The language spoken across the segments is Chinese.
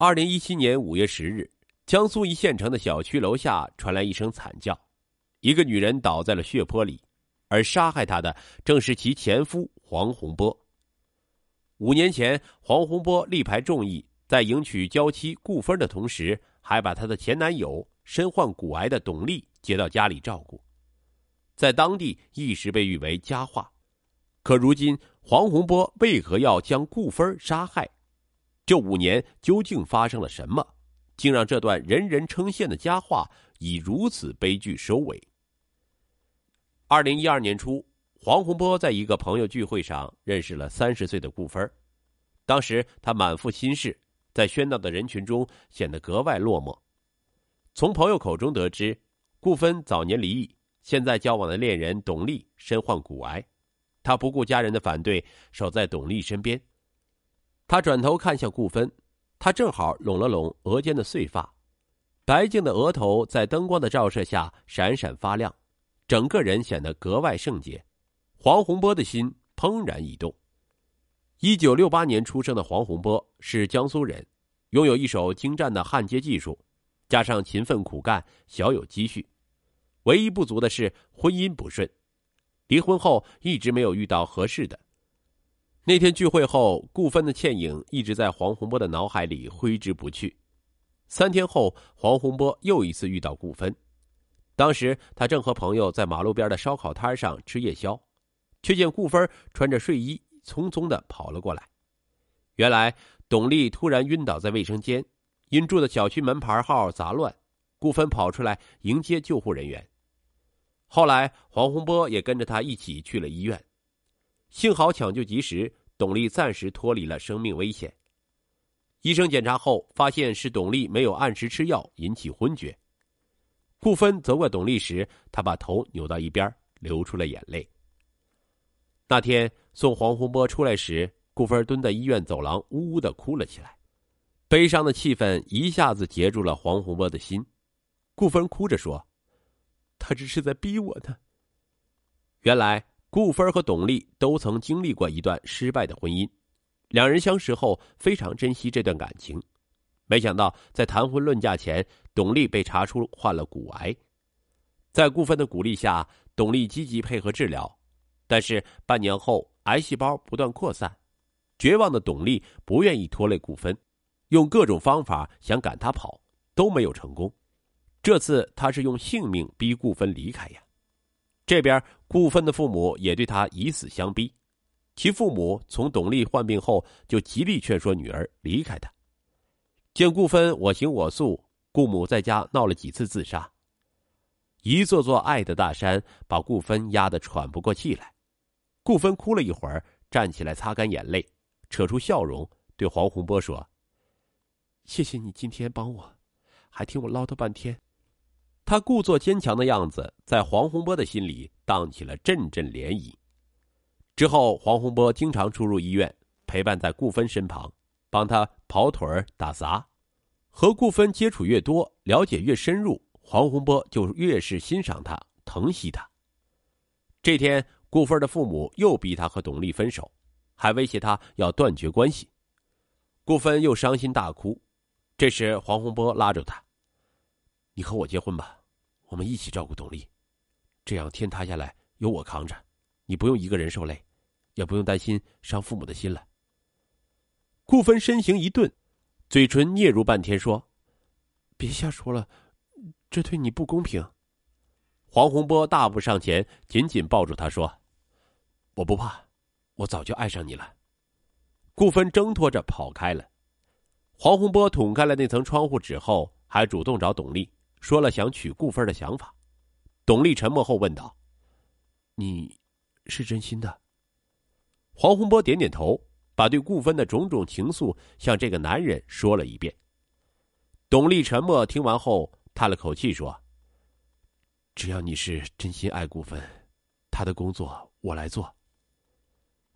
二零一七年五月十日，江苏一县城的小区楼下传来一声惨叫，一个女人倒在了血泊里，而杀害她的正是其前夫黄洪波。五年前，黄洪波力排众议，在迎娶娇妻顾芬的同时，还把他的前男友身患骨癌的董丽接到家里照顾，在当地一时被誉为佳话。可如今，黄洪波为何要将顾芬杀害？这五年究竟发生了什么，竟让这段人人称羡的佳话以如此悲剧收尾？二零一二年初，黄洪波在一个朋友聚会上认识了三十岁的顾芬当时他满腹心事，在喧闹的人群中显得格外落寞。从朋友口中得知，顾芬早年离异，现在交往的恋人董丽身患骨癌，他不顾家人的反对，守在董丽身边。他转头看向顾芬，他正好拢了拢额间的碎发，白净的额头在灯光的照射下闪闪发亮，整个人显得格外圣洁。黄洪波的心怦然一动。一九六八年出生的黄洪波是江苏人，拥有一手精湛的焊接技术，加上勤奋苦干，小有积蓄。唯一不足的是婚姻不顺，离婚后一直没有遇到合适的。那天聚会后，顾芬的倩影一直在黄洪波的脑海里挥之不去。三天后，黄洪波又一次遇到顾芬，当时他正和朋友在马路边的烧烤摊上吃夜宵，却见顾芬穿着睡衣匆匆的跑了过来。原来，董丽突然晕倒在卫生间，因住的小区门牌号杂乱，顾芬跑出来迎接救护人员。后来，黄洪波也跟着他一起去了医院。幸好抢救及时，董丽暂时脱离了生命危险。医生检查后发现是董丽没有按时吃药引起昏厥。顾芬责怪董丽时，她把头扭到一边，流出了眼泪。那天送黄洪波出来时，顾芬蹲在医院走廊，呜呜的哭了起来，悲伤的气氛一下子截住了黄洪波的心。顾芬哭着说：“他这是在逼我呢。”原来。顾芬和董丽都曾经历过一段失败的婚姻，两人相识后非常珍惜这段感情。没想到在谈婚论嫁前，董丽被查出患了骨癌。在顾芬的鼓励下，董丽积极配合治疗，但是半年后癌细胞不断扩散，绝望的董丽不愿意拖累顾芬，用各种方法想赶他跑，都没有成功。这次他是用性命逼顾芬离开呀。这边顾芬的父母也对他以死相逼，其父母从董丽患病后就极力劝说女儿离开他。见顾芬我行我素，顾母在家闹了几次自杀。一座座爱的大山把顾芬压得喘不过气来。顾芬哭了一会儿，站起来擦干眼泪，扯出笑容对黄洪波说：“谢谢你今天帮我，还听我唠叨半天。”他故作坚强的样子，在黄洪波的心里荡起了阵阵涟漪。之后，黄洪波经常出入医院，陪伴在顾芬身旁，帮他跑腿、打杂。和顾芬接触越多，了解越深入，黄洪波就越是欣赏他、疼惜他。这天，顾芬的父母又逼他和董丽分手，还威胁他要断绝关系。顾芬又伤心大哭。这时，黄洪波拉住他：“你和我结婚吧。”我们一起照顾董丽，这样天塌下来有我扛着，你不用一个人受累，也不用担心伤父母的心了。顾芬身形一顿，嘴唇嗫嚅半天说：“别瞎说了，这对你不公平。”黄洪波大步上前，紧紧抱住他说：“我不怕，我早就爱上你了。”顾芬挣脱着跑开了。黄洪波捅开了那层窗户纸后，还主动找董丽。说了想娶顾芬的想法，董丽沉默后问道：“你是真心的？”黄洪波点点头，把对顾芬的种种情愫向这个男人说了一遍。董丽沉默听完后叹了口气说：“只要你是真心爱顾芬，他的工作我来做。”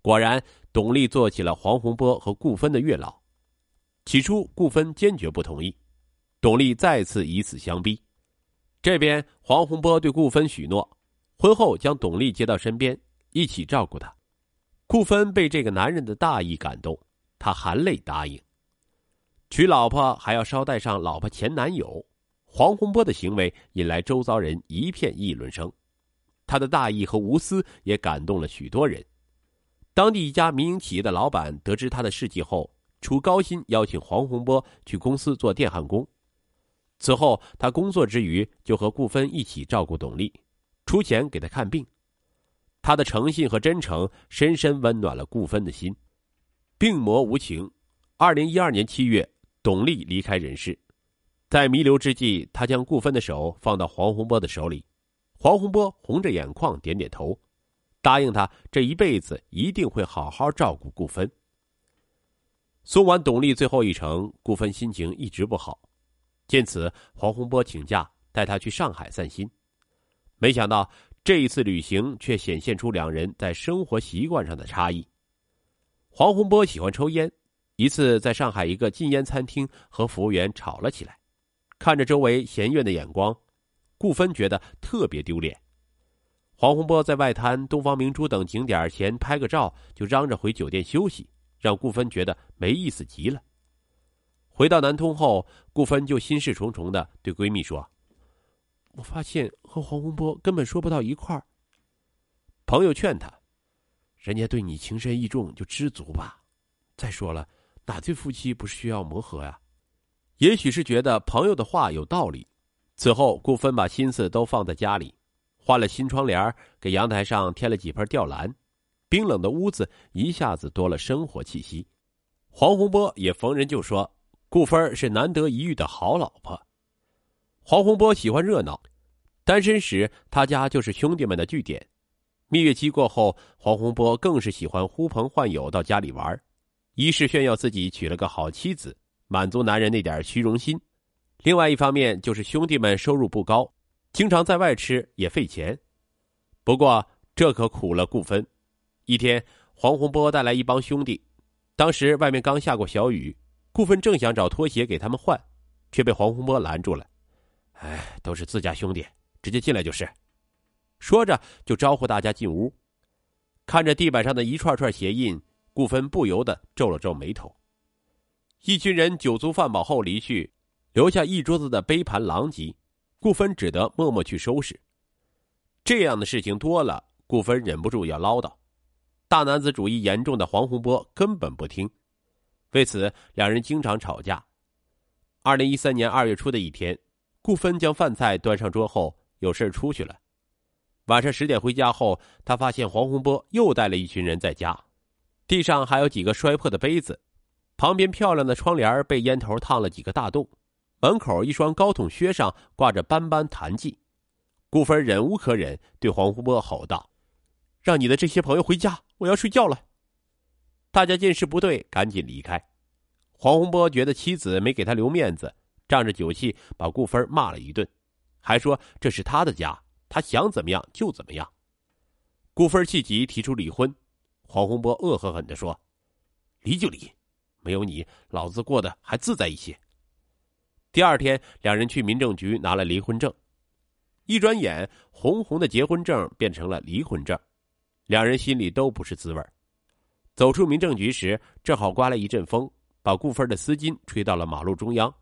果然，董丽做起了黄洪波和顾芬的月老。起初，顾芬坚决不同意。董丽再次以死相逼，这边黄洪波对顾芬许诺，婚后将董丽接到身边，一起照顾她。顾芬被这个男人的大义感动，他含泪答应。娶老婆还要捎带上老婆前男友，黄洪波的行为引来周遭人一片议论声。他的大义和无私也感动了许多人。当地一家民营企业的老板得知他的事迹后，出高薪邀请黄洪波去公司做电焊工。此后，他工作之余就和顾芬一起照顾董丽，出钱给他看病。他的诚信和真诚深深温暖了顾芬的心。病魔无情。二零一二年七月，董丽离开人世，在弥留之际，他将顾芬的手放到黄洪波的手里。黄洪波红着眼眶，点点头，答应他这一辈子一定会好好照顾顾芬。送完董丽最后一程，顾芬心情一直不好。见此，黄洪波请假带她去上海散心。没想到这一次旅行却显现出两人在生活习惯上的差异。黄洪波喜欢抽烟，一次在上海一个禁烟餐厅和服务员吵了起来，看着周围嫌怨的眼光。顾芬觉得特别丢脸。黄洪波在外滩、东方明珠等景点前拍个照，就嚷着回酒店休息，让顾芬觉得没意思极了。回到南通后，顾芬就心事重重的对闺蜜说：“我发现和黄洪波根本说不到一块儿。”朋友劝她：“人家对你情深意重，就知足吧。再说了，哪对夫妻不是需要磨合呀？”也许是觉得朋友的话有道理。此后，顾芬把心思都放在家里，换了新窗帘，给阳台上添了几盆吊兰，冰冷的屋子一下子多了生活气息。黄洪波也逢人就说：“顾芬是难得一遇的好老婆。”黄洪波喜欢热闹，单身时他家就是兄弟们的据点。蜜月期过后，黄洪波更是喜欢呼朋唤友到家里玩，一是炫耀自己娶了个好妻子，满足男人那点虚荣心。另外一方面就是兄弟们收入不高，经常在外吃也费钱。不过这可苦了顾芬。一天，黄洪波带来一帮兄弟，当时外面刚下过小雨，顾芬正想找拖鞋给他们换，却被黄洪波拦住了。哎，都是自家兄弟，直接进来就是。说着就招呼大家进屋。看着地板上的一串串鞋印，顾芬不由得皱了皱眉头。一群人酒足饭饱后离去。留下一桌子的杯盘狼藉，顾芬只得默默去收拾。这样的事情多了，顾芬忍不住要唠叨。大男子主义严重的黄洪波根本不听，为此两人经常吵架。二零一三年二月初的一天，顾芬将饭菜端上桌后，有事出去了。晚上十点回家后，他发现黄洪波又带了一群人在家，地上还有几个摔破的杯子，旁边漂亮的窗帘被烟头烫了几个大洞。门口一双高筒靴上挂着斑斑痰迹，顾芬忍无可忍，对黄洪波吼道：“让你的这些朋友回家，我要睡觉了。”大家见势不对，赶紧离开。黄洪波觉得妻子没给他留面子，仗着酒气把顾芬骂了一顿，还说这是他的家，他想怎么样就怎么样。顾芬气急，提出离婚。黄洪波恶狠狠地说：“离就离，没有你，老子过得还自在一些。”第二天，两人去民政局拿了离婚证，一转眼，红红的结婚证变成了离婚证，两人心里都不是滋味走出民政局时，正好刮来一阵风，把顾芬的丝巾吹到了马路中央。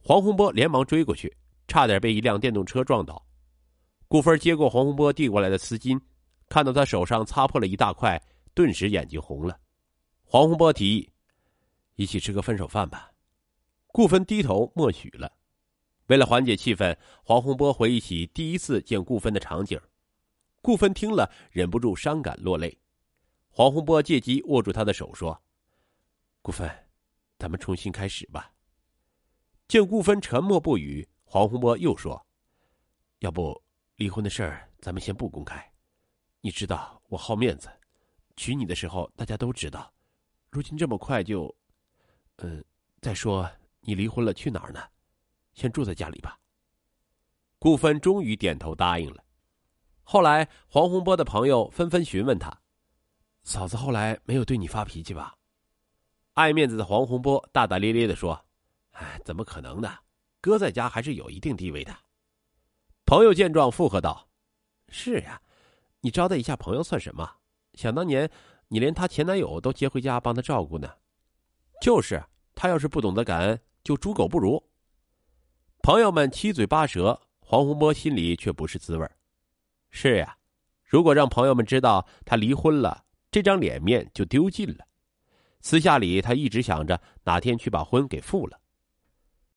黄洪波连忙追过去，差点被一辆电动车撞倒。顾芬接过黄洪波递过来的丝巾，看到他手上擦破了一大块，顿时眼睛红了。黄洪波提议：“一起吃个分手饭吧。”顾芬低头默许了。为了缓解气氛，黄洪波回忆起第一次见顾芬的场景。顾芬听了，忍不住伤感落泪。黄洪波借机握住她的手说：“顾芬，咱们重新开始吧。”见顾芬沉默不语，黄洪波又说：“要不离婚的事儿咱们先不公开。你知道我好面子，娶你的时候大家都知道，如今这么快就……嗯，再说……”你离婚了，去哪儿呢？先住在家里吧。顾芬终于点头答应了。后来，黄洪波的朋友纷纷询问他：“嫂子后来没有对你发脾气吧？”爱面子的黄洪波大大咧咧的说：“哎，怎么可能呢？哥在家还是有一定地位的。”朋友见状附和道：“是呀，你招待一下朋友算什么？想当年，你连她前男友都接回家帮她照顾呢。”就是。他要是不懂得感恩，就猪狗不如。朋友们七嘴八舌，黄洪波心里却不是滋味是呀，如果让朋友们知道他离婚了，这张脸面就丢尽了。私下里，他一直想着哪天去把婚给复了。